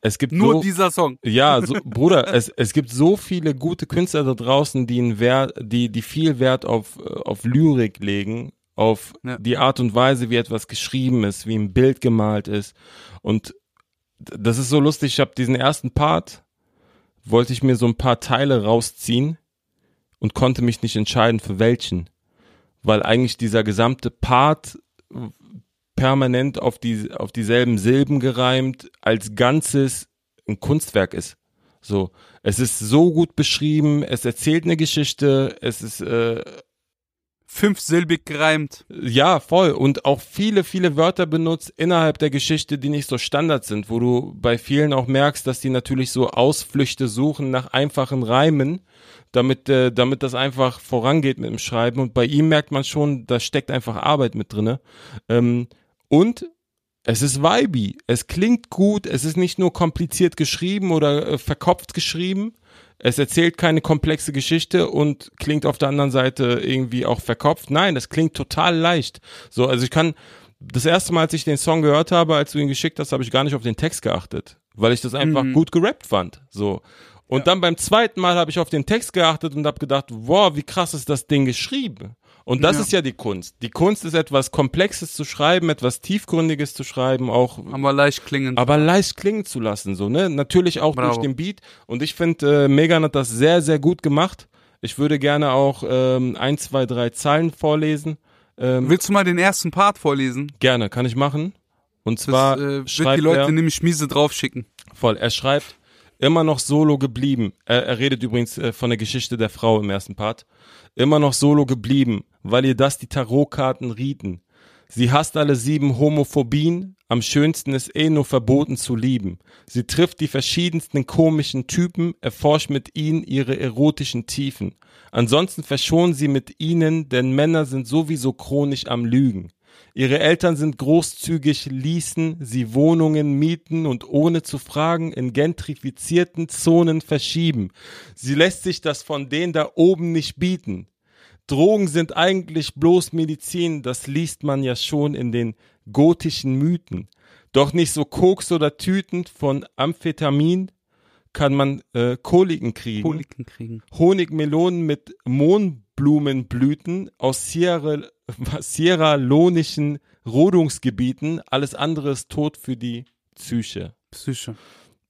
es gibt Nur so, dieser Song. ja, so, Bruder, es, es gibt so viele gute Künstler da draußen, die einen Wert, die, die viel Wert auf, auf Lyrik legen, auf Ja. die Art und Weise, wie etwas geschrieben ist, wie ein Bild gemalt ist. Und das ist so lustig. Ich habe diesen ersten Part, wollte ich mir so ein paar Teile rausziehen und konnte mich nicht entscheiden, für welchen. Weil eigentlich dieser gesamte Part permanent auf, die, auf dieselben Silben gereimt, als Ganzes ein Kunstwerk ist. So, es ist so gut beschrieben, es erzählt eine Geschichte, es ist äh, Fünfsilbig gereimt. ja, voll. Und auch viele, viele Wörter benutzt innerhalb der Geschichte, die nicht so Standard sind, wo du bei vielen auch merkst, dass die natürlich so Ausflüchte suchen nach einfachen Reimen, damit, äh, damit das einfach vorangeht mit dem Schreiben. Und bei ihm merkt man schon, da steckt einfach Arbeit mit drinne. Ähm, und es ist vibey. Es klingt gut. Es ist nicht nur kompliziert geschrieben oder äh, verkopft geschrieben. Es erzählt keine komplexe Geschichte und klingt auf der anderen Seite irgendwie auch verkopft. Nein, das klingt total leicht. So, also ich kann, das erste Mal, als ich den Song gehört habe, als du ihn geschickt hast, habe ich gar nicht auf den Text geachtet, weil ich das einfach Mhm. gut gerappt fand. So. Und dann beim zweiten Mal habe ich auf den Text geachtet und habe gedacht, wow, wie krass ist das Ding geschrieben. Und das Ja. ist ja die Kunst. Die Kunst ist etwas Komplexes zu schreiben, etwas Tiefgründiges zu schreiben, auch Aber leicht klingend. aber leicht klingen zu lassen, so, ne? Natürlich auch Bravo. durch den Beat. Und ich finde, äh, Megan hat das sehr, sehr gut gemacht. Ich würde gerne auch ähm, ein, zwei, drei Zeilen vorlesen. Ähm, Willst du mal den ersten Part vorlesen? gerne, kann ich machen. Und Das zwar äh, wird schreibt die Leute er, nämlich miese draufschicken. voll, er schreibt, immer noch solo geblieben. Er, er redet übrigens äh, von der Geschichte der Frau im ersten Part. Immer noch solo geblieben, weil ihr das die Tarotkarten rieten. Sie hasst alle sieben Homophobien, am schönsten ist eh nur verboten zu lieben. Sie trifft die verschiedensten komischen Typen, erforscht mit ihnen ihre erotischen Tiefen. Ansonsten verschonen sie mit ihnen, denn Männer sind sowieso chronisch am Lügen. Ihre Eltern sind großzügig, ließen sie Wohnungen mieten und ohne zu fragen in gentrifizierten Zonen verschieben. Sie lässt sich das von denen da oben nicht bieten. Drogen sind eigentlich bloß Medizin, das liest man ja schon in den gotischen Mythen. Doch nicht so Koks oder Tüten von Amphetamin kann man äh, Koliken kriegen. Koliken kriegen. Honigmelonen mit Mohnblumenblüten aus Sierra, sierralonischen Rodungsgebieten. Alles andere ist tot für die Psyche. Psyche.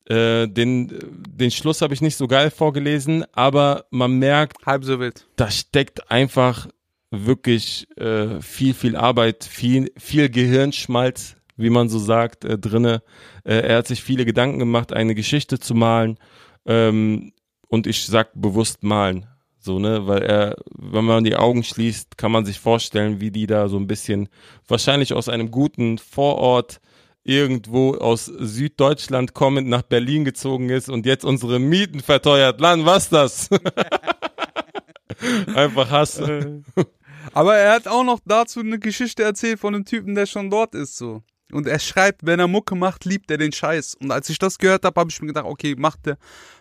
Äh, den, den Schluss habe ich nicht so geil vorgelesen, aber man merkt, Halb so wild. da steckt einfach wirklich äh, viel, viel Arbeit, viel, viel Gehirnschmalz, wie man so sagt, äh, drinne. Äh, er hat sich viele Gedanken gemacht, eine Geschichte zu malen. Ähm, und ich sag bewusst malen. So, ne, weil er, wenn man die Augen schließt, kann man sich vorstellen, wie die da so ein bisschen, wahrscheinlich aus einem guten Vorort irgendwo aus Süddeutschland kommend nach Berlin gezogen ist und jetzt unsere Mieten verteuert. Lan, was das? Einfach Hass. Aber er hat auch noch dazu eine Geschichte erzählt von einem Typen, der schon dort ist, so. Und er schreibt, wenn er Mucke macht, liebt er den Scheiß. Und als ich das gehört habe, habe ich mir gedacht, okay, macht er,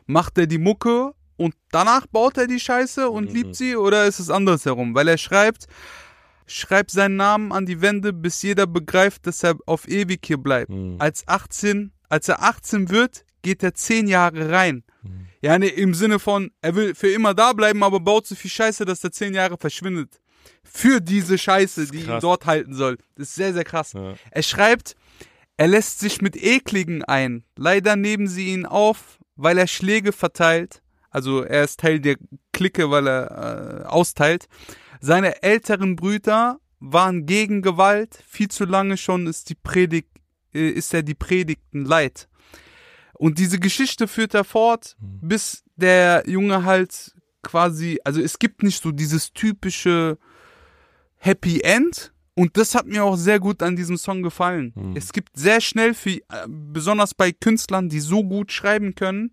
macht er die Mucke und danach baut er die Scheiße und Mhm. liebt sie oder ist es andersherum? Weil er schreibt, schreibt seinen Namen an die Wände, bis jeder begreift, dass er auf ewig hier bleibt. Mhm. Als 18, als er 18 wird, geht er 10 Jahre rein. Mhm. Ja, ne, im Sinne von, er will für immer da bleiben, aber baut so viel Scheiße, dass er 10 Jahre verschwindet. Für diese Scheiße, die ihn dort halten soll. Das ist sehr, sehr krass. Ja. Er schreibt, er lässt sich mit Ekligen ein. Leider nehmen sie ihn auf, weil er Schläge verteilt. Also er ist Teil der Clique, weil er äh, austeilt. Seine älteren Brüder waren gegen Gewalt. Viel zu lange schon ist die Predigt, äh, ist er die Predigten leid. Und diese Geschichte führt er fort, bis der Junge halt quasi, also es gibt nicht so dieses typische Happy End. Und das hat mir auch sehr gut an diesem Song gefallen. Es gibt sehr schnell, für, äh, besonders bei Künstlern, die so gut schreiben können,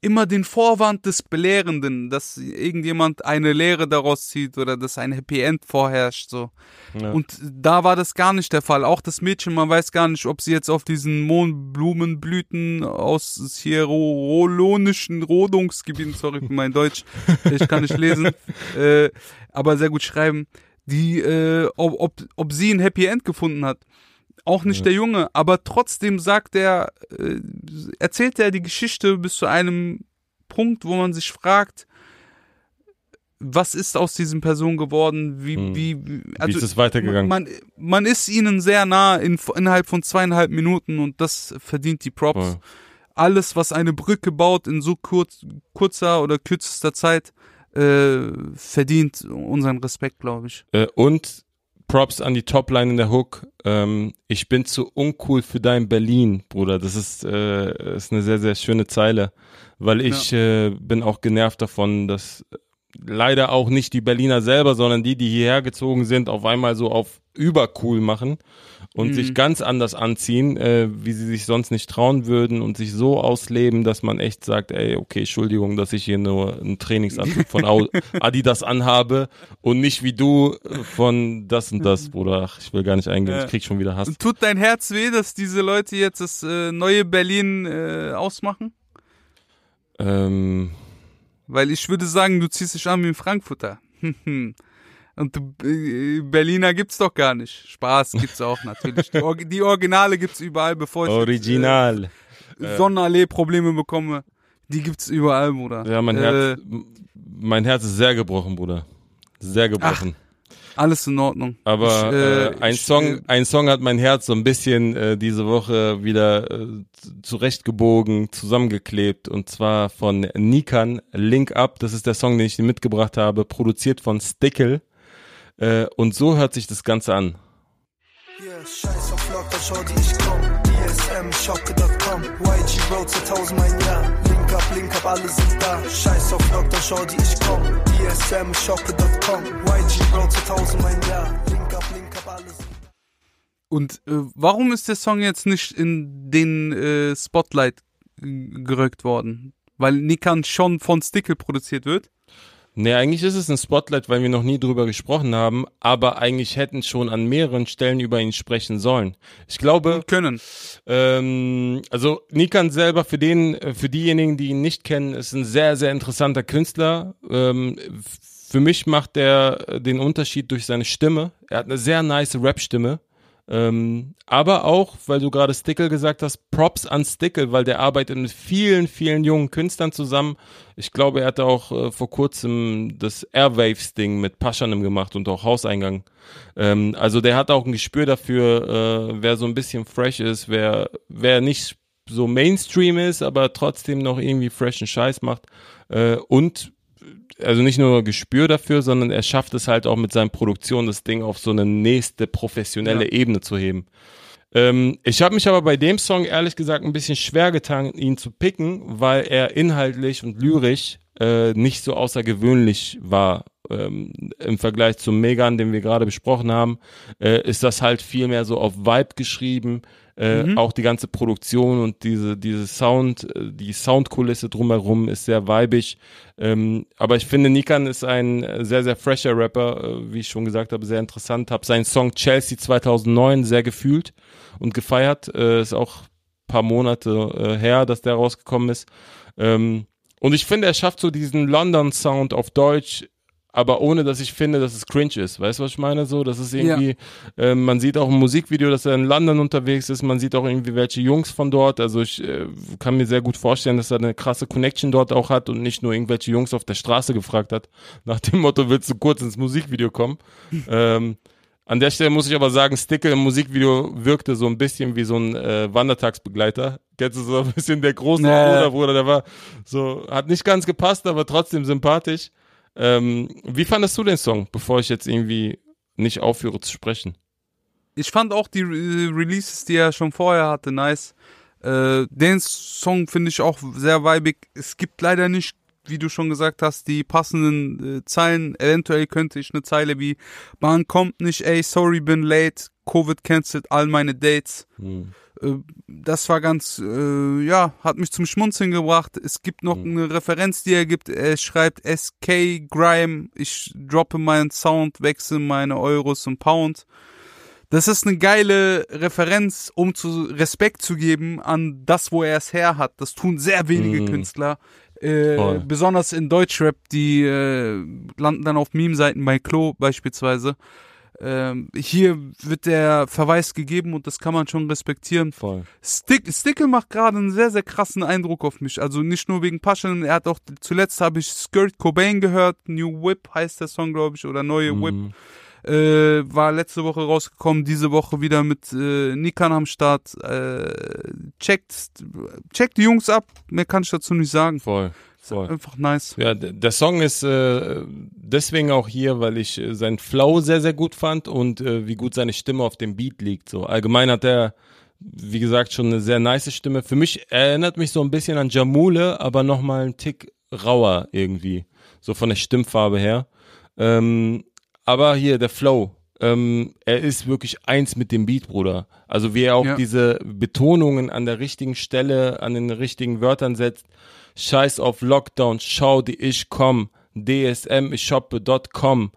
immer den Vorwand des Belehrenden, dass irgendjemand eine Lehre daraus zieht oder dass ein Happy End vorherrscht. So. Ja. Und da war das gar nicht der Fall. Auch das Mädchen, man weiß gar nicht, ob sie jetzt auf diesen Mohnblumenblüten aus hierolonischen Rodungsgebieten, sorry für mein Deutsch, ich kann nicht lesen, äh, aber sehr gut schreiben, die, äh, ob, ob, ob sie ein Happy End gefunden hat. Auch nicht Ja. der Junge, aber trotzdem sagt er, äh, erzählt er die Geschichte bis zu einem Punkt, wo man sich fragt, was ist aus diesen Personen geworden? Wie, Hm. wie, wie, Wie ist es weitergegangen? man, man ist ihnen sehr nah in, innerhalb von zweieinhalb Minuten und das verdient die Props. Voll. Alles, was eine Brücke baut in so kurz, kurzer oder kürzester Zeit, äh, verdient unseren Respekt, glaube ich. Äh, und Props an die Topline in der Hook. Ähm, ich bin zu uncool für dein Berlin, Bruder. Das ist, äh, ist eine sehr, sehr schöne Zeile. Weil ich äh, bin auch genervt davon, dass leider auch nicht die Berliner selber, sondern die, die hierher gezogen sind, auf einmal so auf übercool machen und Mhm. sich ganz anders anziehen, äh, wie sie sich sonst nicht trauen würden und sich so ausleben, dass man echt sagt, ey, okay, Entschuldigung, dass ich hier nur einen Trainingsanzug von Adidas anhabe und nicht wie du von das und das, Bruder. Ach, ich will gar nicht eingehen, ich krieg schon wieder Hass. Tut dein Herz weh, dass diese Leute jetzt das äh, neue Berlin äh, ausmachen? Ähm, Weil ich würde sagen, du ziehst dich an wie ein Frankfurter. Und äh, Berliner gibt's doch gar nicht. Spaß gibt's auch natürlich. Die, Orgi- die Originale gibt's überall, bevor ich original. jetzt, äh, Sonnenallee Probleme bekomme. Die gibt's überall, Bruder. Ja, mein äh, Herz, mein Herz ist sehr gebrochen, Bruder. Sehr gebrochen. Alles in Ordnung. Aber Ich, äh, äh, ein ich, Song, äh, ein Song hat mein Herz so ein bisschen äh, diese Woche wieder äh, zurechtgebogen, zusammengeklebt und zwar von Nikan Link Up. Das ist der Song, den ich dir mitgebracht habe, produziert von Stickle. Äh, und so hört sich das Ganze an. Yeah, scheiß auf locker, schau die ich komm. Hier DSM, Shopke.com, YG Road 2000 mein Jahr. Link up, Link up, alle sind da. Scheiß auf Dr. Shorty, ich komm. DSM, Shopke.com, YG Road 2000 mein Jahr. Link up, Link up, alle sind. Und äh, warum ist der Song jetzt nicht in den äh, Spotlight gerückt worden? Weil Nikan schon von Stickle produziert wird? Nee, eigentlich ist es ein Spotlight, weil wir noch nie drüber gesprochen haben, aber eigentlich hätten schon an mehreren Stellen über ihn sprechen sollen. Ich glaube, Können. ähm, also Nikan selber, für den, für diejenigen, die ihn nicht kennen, ist ein sehr, sehr interessanter Künstler. Ähm, für mich macht er den Unterschied durch seine Stimme. Er hat eine sehr nice Rap-Stimme. Ähm, aber auch, weil du gerade Stickle gesagt hast, Props an Stickle, weil der arbeitet mit vielen, vielen jungen Künstlern zusammen. Ich glaube, er hatte auch äh, vor kurzem das Airwaves-Ding mit Paschanem gemacht und auch Hauseingang. Ähm, also der hat auch ein Gespür dafür, äh, wer so ein bisschen fresh ist, wer, wer nicht so Mainstream ist, aber trotzdem noch irgendwie freshen Scheiß macht. Äh, und also nicht nur Gespür dafür, sondern er schafft es halt auch mit seinen Produktionen, das Ding auf so eine nächste professionelle Ja. Ebene zu heben. Ähm, ich habe mich aber bei dem Song ehrlich gesagt ein bisschen schwer getan, ihn zu picken, weil er inhaltlich und lyrisch äh, nicht so außergewöhnlich war. Ähm, Im Vergleich zum Megan, den wir gerade besprochen haben, äh, ist das halt viel mehr so auf Vibe geschrieben. Äh, Auch die ganze Produktion und diese, diese Sound, äh, die Soundkulisse drumherum ist sehr weibig. Ähm, aber ich finde, Nikan ist ein äh, sehr, sehr fresher Rapper, äh, wie ich schon gesagt habe, sehr interessant. Hab seinen Song Chelsea 2009 sehr gefühlt und gefeiert. Äh, ist auch ein paar Monate äh, her, dass der rausgekommen ist. Ähm, und ich finde, er schafft so diesen London-Sound auf Deutsch, aber ohne, dass ich finde, dass es cringe ist. Weißt du, was ich meine? So, das ist irgendwie, ähm, man sieht auch im Musikvideo, dass er in London unterwegs ist. Man sieht auch irgendwie welche Jungs von dort. Also ich äh, kann mir sehr gut vorstellen, dass er eine krasse Connection dort auch hat und nicht nur irgendwelche Jungs auf der Straße gefragt hat. Nach dem Motto, willst du kurz ins Musikvideo kommen? ähm, an der Stelle muss ich aber sagen, Stickle im Musikvideo wirkte so ein bisschen wie so ein äh, Wandertagsbegleiter. Kennst du so ein bisschen der große Nee. Bruder, Bruder, der war so, hat nicht ganz gepasst, aber trotzdem sympathisch. Ähm, wie fandest du den Song, bevor ich jetzt irgendwie nicht aufhöre zu sprechen? Ich fand auch die Re Releases, die er schon vorher hatte, nice. Äh, den Song finde ich auch sehr weibig. Es gibt leider nicht, wie du schon gesagt hast, die passenden äh, Zeilen. Eventuell könnte ich eine Zeile wie Bahn kommt nicht, ey, sorry, bin late, Covid cancelt all meine Dates. Hm. Äh, das war ganz, äh, ja, hat mich zum Schmunzeln gebracht. Es gibt noch Mhm. eine Referenz, die er gibt. Er schreibt SK Grime, ich droppe meinen Sound, wechsle meine Euros und Pound. Das ist eine geile Referenz, um zu Respekt zu geben an das, wo er es her hat. Das tun sehr wenige Mhm. Künstler. Äh, besonders in Deutschrap, die äh, landen dann auf Meme-Seiten bei Klo beispielsweise. Ähm, hier wird der Verweis gegeben und das kann man schon respektieren. Voll. Stick, Stickle macht gerade einen sehr, sehr krassen Eindruck auf mich. Also nicht nur wegen Passion, er hat auch, zuletzt habe ich Skirt Cobain gehört, New Whip heißt der Song, glaube ich, oder Neue Whip. Mhm. Äh, war letzte Woche rausgekommen, diese Woche wieder mit äh, Nikan am Start. Äh, checkt, checkt die Jungs ab, mehr kann ich dazu nicht sagen. Voll. Voll. Einfach nice. Ja, der Song ist äh, deswegen auch hier, weil ich äh, seinen Flow sehr, sehr gut fand und äh, wie gut seine Stimme auf dem Beat liegt. So allgemein hat er, wie gesagt, schon eine sehr nice Stimme. Für mich erinnert mich so ein bisschen an Jamule, aber nochmal einen Tick rauer irgendwie. So von der Stimmfarbe her. Ähm, aber hier, der Flow. Ähm, er ist wirklich eins mit dem Beat, Bruder. Also wie er auch Ja. diese Betonungen an der richtigen Stelle, an den richtigen Wörtern setzt. Scheiß auf Lockdown, schau die ich komm. DSM, ich shoppe.com.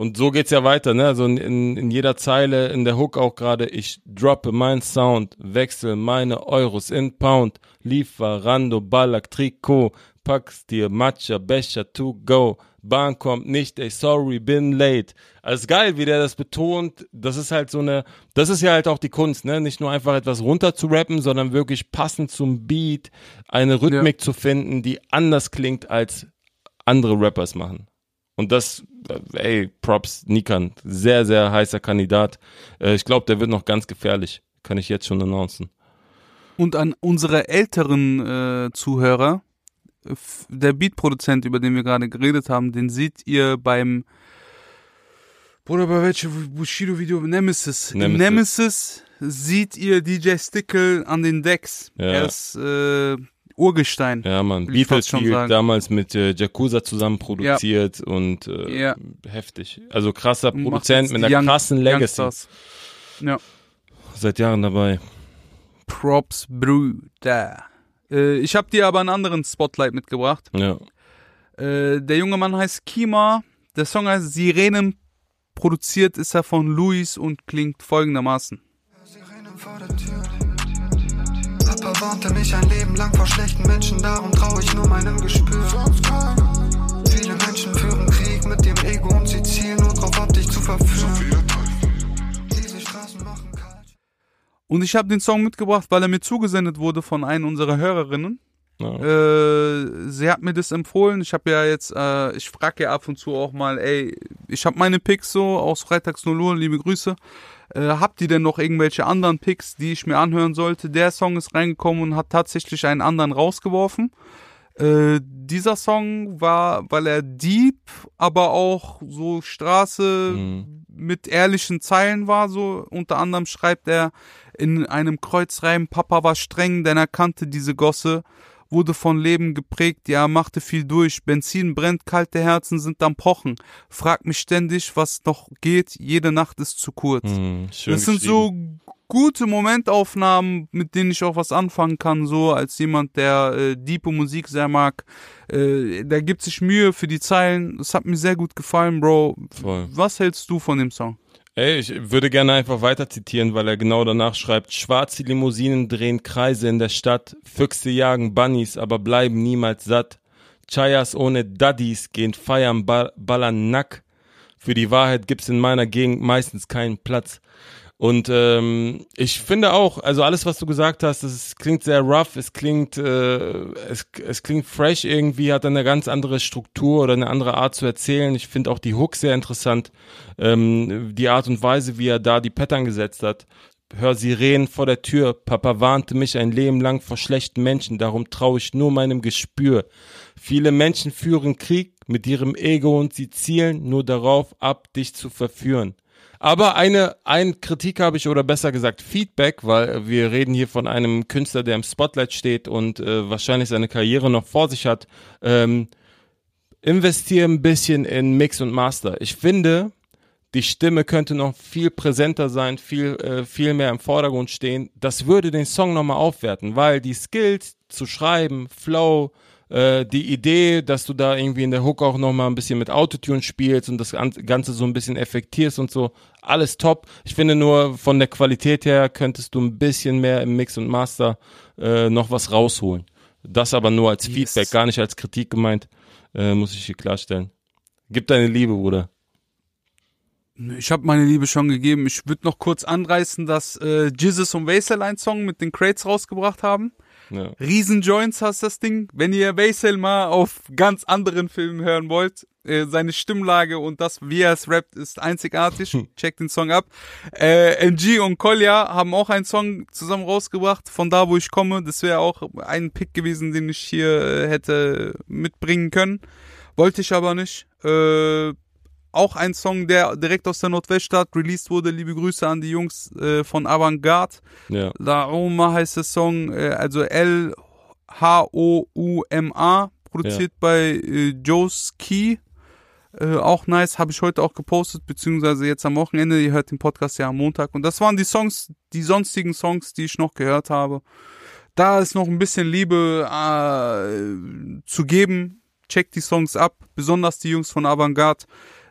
Und so geht's ja weiter, ne? Also in, in, in jeder Zeile, in der Hook auch gerade, ich droppe mein Sound, wechsel meine Euros in Pound, Lieferando, Ballack, Trikot, pack's dir, Matcha, Becher, to go, Bahn kommt nicht, ey, sorry, bin late. Also geil, wie der das betont, das ist halt so eine, das ist ja halt auch die Kunst, ne? Nicht nur einfach etwas runter zu rappen, sondern wirklich passend zum Beat eine Rhythmik zu finden, die anders klingt als andere Rappers machen. Und das, ey, Props, Nikan, sehr, sehr heißer Kandidat. Äh, ich glaube, der wird noch ganz gefährlich. Kann ich jetzt schon announcen. Und an unsere älteren äh, Zuhörer, der Beatproduzent, über den wir gerade geredet haben, den seht ihr beim Bruder, bei welchem Bushido-Video? Nemesis. Nemesis. Nemesis sieht ihr DJ Stickle an den Decks. Ja. Er ist äh, Urgestein. Ja, schon Beatles sagen. damals mit äh, Jakuza zusammen produziert und äh, Ja. heftig. Also krasser Produzent mit einer Young- krassen Legacy. Ja. Seit Jahren dabei. Props, Bruder. Äh, ich habe dir aber einen anderen Spotlight mitgebracht. Ja. Äh, der junge Mann heißt Kima. Der Song heißt Sirenen. Produziert ist er von Luis und klingt folgendermaßen. Sirenen vor der Tür. Warnte mich ein Leben lang vor schlechten Menschen, darum traue ich nur meinem Gespür. Viele Menschen führen Krieg mit dem Ego und sie zielen nur drauf ab, dich zu verführen. Diese Straßen machen kalt. Und ich habe den Song mitgebracht, weil er mir zugesendet wurde von einer unserer Hörerinnen. ja. Äh, sie hat mir das empfohlen. Ich habe ja jetzt, äh, ich frage ja ab und zu auch mal, ey, ich habe meine Picks so aus Freitags 0 Uhr, liebe Grüße. Äh, habt ihr denn noch irgendwelche anderen Picks, die ich mir anhören sollte? Der Song ist reingekommen und hat tatsächlich einen anderen rausgeworfen. Äh, dieser Song war, weil er deep, aber auch so Straße Mhm. mit ehrlichen Zeilen war, so unter anderem schreibt er in einem Kreuzreim, Papa war streng, denn er kannte diese Gosse, wurde von Leben geprägt, ja, machte viel durch, Benzin brennt, kalte Herzen sind am Pochen, frag mich ständig, was noch geht, jede Nacht ist zu kurz. Hm, Das sind so gute Momentaufnahmen, mit denen ich auch was anfangen kann, so als jemand, der äh, diepe Musik sehr mag. Äh, der gibt sich Mühe für die Zeilen. Es hat mir sehr gut gefallen, Bro. Voll. Was hältst du von dem Song? Ey, ich würde gerne einfach weiter zitieren, weil er genau danach schreibt, schwarze Limousinen drehen Kreise in der Stadt, Füchse jagen Bunnies, aber bleiben niemals satt. Chayas ohne Daddies gehen feiern, ba ballern Nack. Für die Wahrheit gibt's in meiner Gegend meistens keinen Platz. Und ähm, ich finde auch, also alles, was du gesagt hast, es klingt sehr rough, es klingt, äh, es, es klingt fresh irgendwie, hat eine ganz andere Struktur oder eine andere Art zu erzählen. Ich finde auch die Hook sehr interessant, ähm, die Art und Weise, wie er da die Pattern gesetzt hat. Hör Sirenen vor der Tür, Papa warnte mich ein Leben lang vor schlechten Menschen, darum traue ich nur meinem Gespür. Viele Menschen führen Krieg mit ihrem Ego und sie zielen nur darauf ab, dich zu verführen. Aber eine, ein Kritik habe ich oder besser gesagt Feedback, weil wir reden hier von einem Künstler, der im Spotlight steht und äh, wahrscheinlich seine Karriere noch vor sich hat. Ähm, investiere ein bisschen in Mix und Master. Ich finde, die Stimme könnte noch viel präsenter sein, viel, äh, viel mehr im Vordergrund stehen. Das würde den Song nochmal aufwerten, weil die Skills zu schreiben, Flow, äh, die Idee, dass du da irgendwie in der Hook auch nochmal ein bisschen mit Autotune spielst und das Gan- Ganze so ein bisschen effektierst und so, alles top. Ich finde nur von der Qualität her könntest du ein bisschen mehr im Mix und Master äh, noch was rausholen. Das aber nur als Yes. Feedback, gar nicht als Kritik gemeint, äh, muss ich hier klarstellen. Gib deine Liebe, Bruder. Ich habe meine Liebe schon gegeben. Ich würde noch kurz anreißen, dass äh, Jesus und Vaisel einen Song mit den Crates rausgebracht haben. Ja. Riesenjoints heißt das Ding. Wenn ihr Vaisel mal auf ganz anderen Filmen hören wollt, äh, seine Stimmlage und das, wie er es rappt, ist einzigartig. Checkt den Song ab. Äh, MG und Kolja haben auch einen Song zusammen rausgebracht, von da, wo ich komme. Das wäre auch ein Pick gewesen, den ich hier äh, hätte mitbringen können. Wollte ich aber nicht. Äh, auch ein Song, der direkt aus der Nordweststadt released wurde. Liebe Grüße an die Jungs äh, von Avantgarde. Ja. La Oma heißt der Song, äh, also L-H-O-U-M-A, produziert bei äh, Joe's Key. Äh, auch nice, habe ich heute auch gepostet, beziehungsweise jetzt am Wochenende. Ihr hört den Podcast ja am Montag. Und das waren die Songs, die sonstigen Songs, die ich noch gehört habe. Da ist noch ein bisschen Liebe äh, zu geben. Checkt die Songs ab, besonders die Jungs von Avantgarde.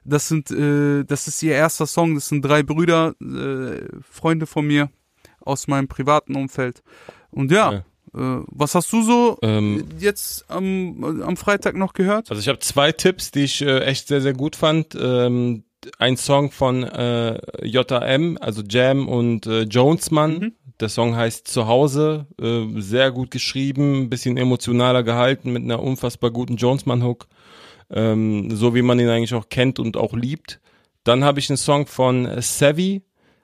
Das sind, äh, das ist ihr erster Song. Das sind drei Brüder, äh, Freunde von mir aus meinem privaten Umfeld. Und ja, äh, was hast du so Ähm, jetzt am, am Freitag noch gehört? Also ich habe zwei Tipps, die ich äh, echt sehr, sehr gut fand. Ähm, ein Song von äh, JM, also Jam und äh, Jonesman. Mhm. Der Song heißt Zuhause, äh, sehr gut geschrieben, ein bisschen emotionaler gehalten mit einer unfassbar guten Jonesman-Hook. Ähm, so wie man ihn eigentlich auch kennt und auch liebt. Dann habe ich einen Song von Savvy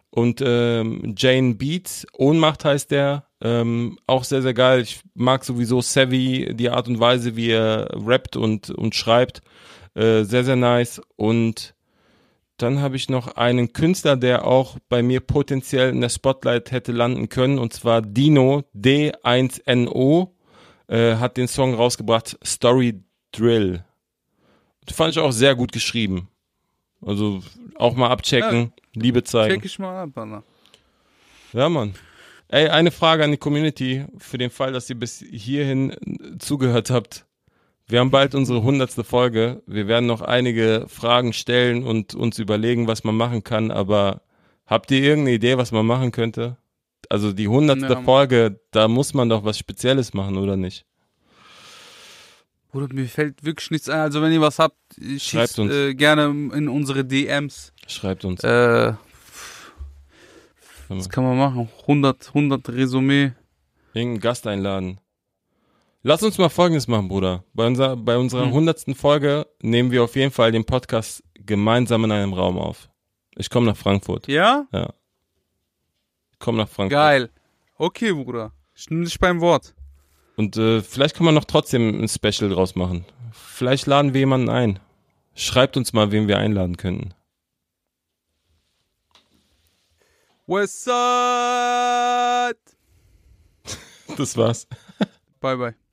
und ähm, Jane Beats. Ohnmacht heißt der. Ähm, auch sehr, sehr geil. Ich mag sowieso Savvy, die Art und Weise, wie er rappt und, und schreibt. Äh, sehr, sehr nice. Und Dann habe ich noch einen Künstler, der auch bei mir potenziell in der Spotlight hätte landen können, und zwar Dino, D1NO, äh, hat den Song rausgebracht, Story Drill. Das fand ich auch sehr gut geschrieben. Also auch mal abchecken, Liebe zeigen. Check ich mal ab, Alter. Ja, Mann. Ey, eine Frage an die Community für den Fall, dass ihr bis hierhin zugehört habt. Wir haben bald unsere hundertste Folge. Wir werden noch einige Fragen stellen und uns überlegen, was man machen kann. Aber habt ihr irgendeine Idee, was man machen könnte? Also die hundertste Ja. Folge, da muss man doch was Spezielles machen, oder nicht? Bruder, mir fällt wirklich nichts ein. Also wenn ihr was habt, Schreibt schießt uns. äh, gerne in unsere DMs. Schreibt uns. Äh, was kann man machen? 100, 100 Resümee. Irgendeinen Gast einladen. Lass uns mal Folgendes machen, Bruder. Bei, unser, bei unserer Hm. hundertsten Folge nehmen wir auf jeden Fall den Podcast gemeinsam in einem Raum auf. Ich komme nach Frankfurt. Ja? Ja. Ich komme nach Frankfurt. Geil. Okay, Bruder. Ich nehme dich beim Wort. Und äh, vielleicht kann man noch trotzdem ein Special draus machen. Vielleicht laden wir jemanden ein. Schreibt uns mal, wen wir einladen könnten. Westside. Das war's. Bye, bye.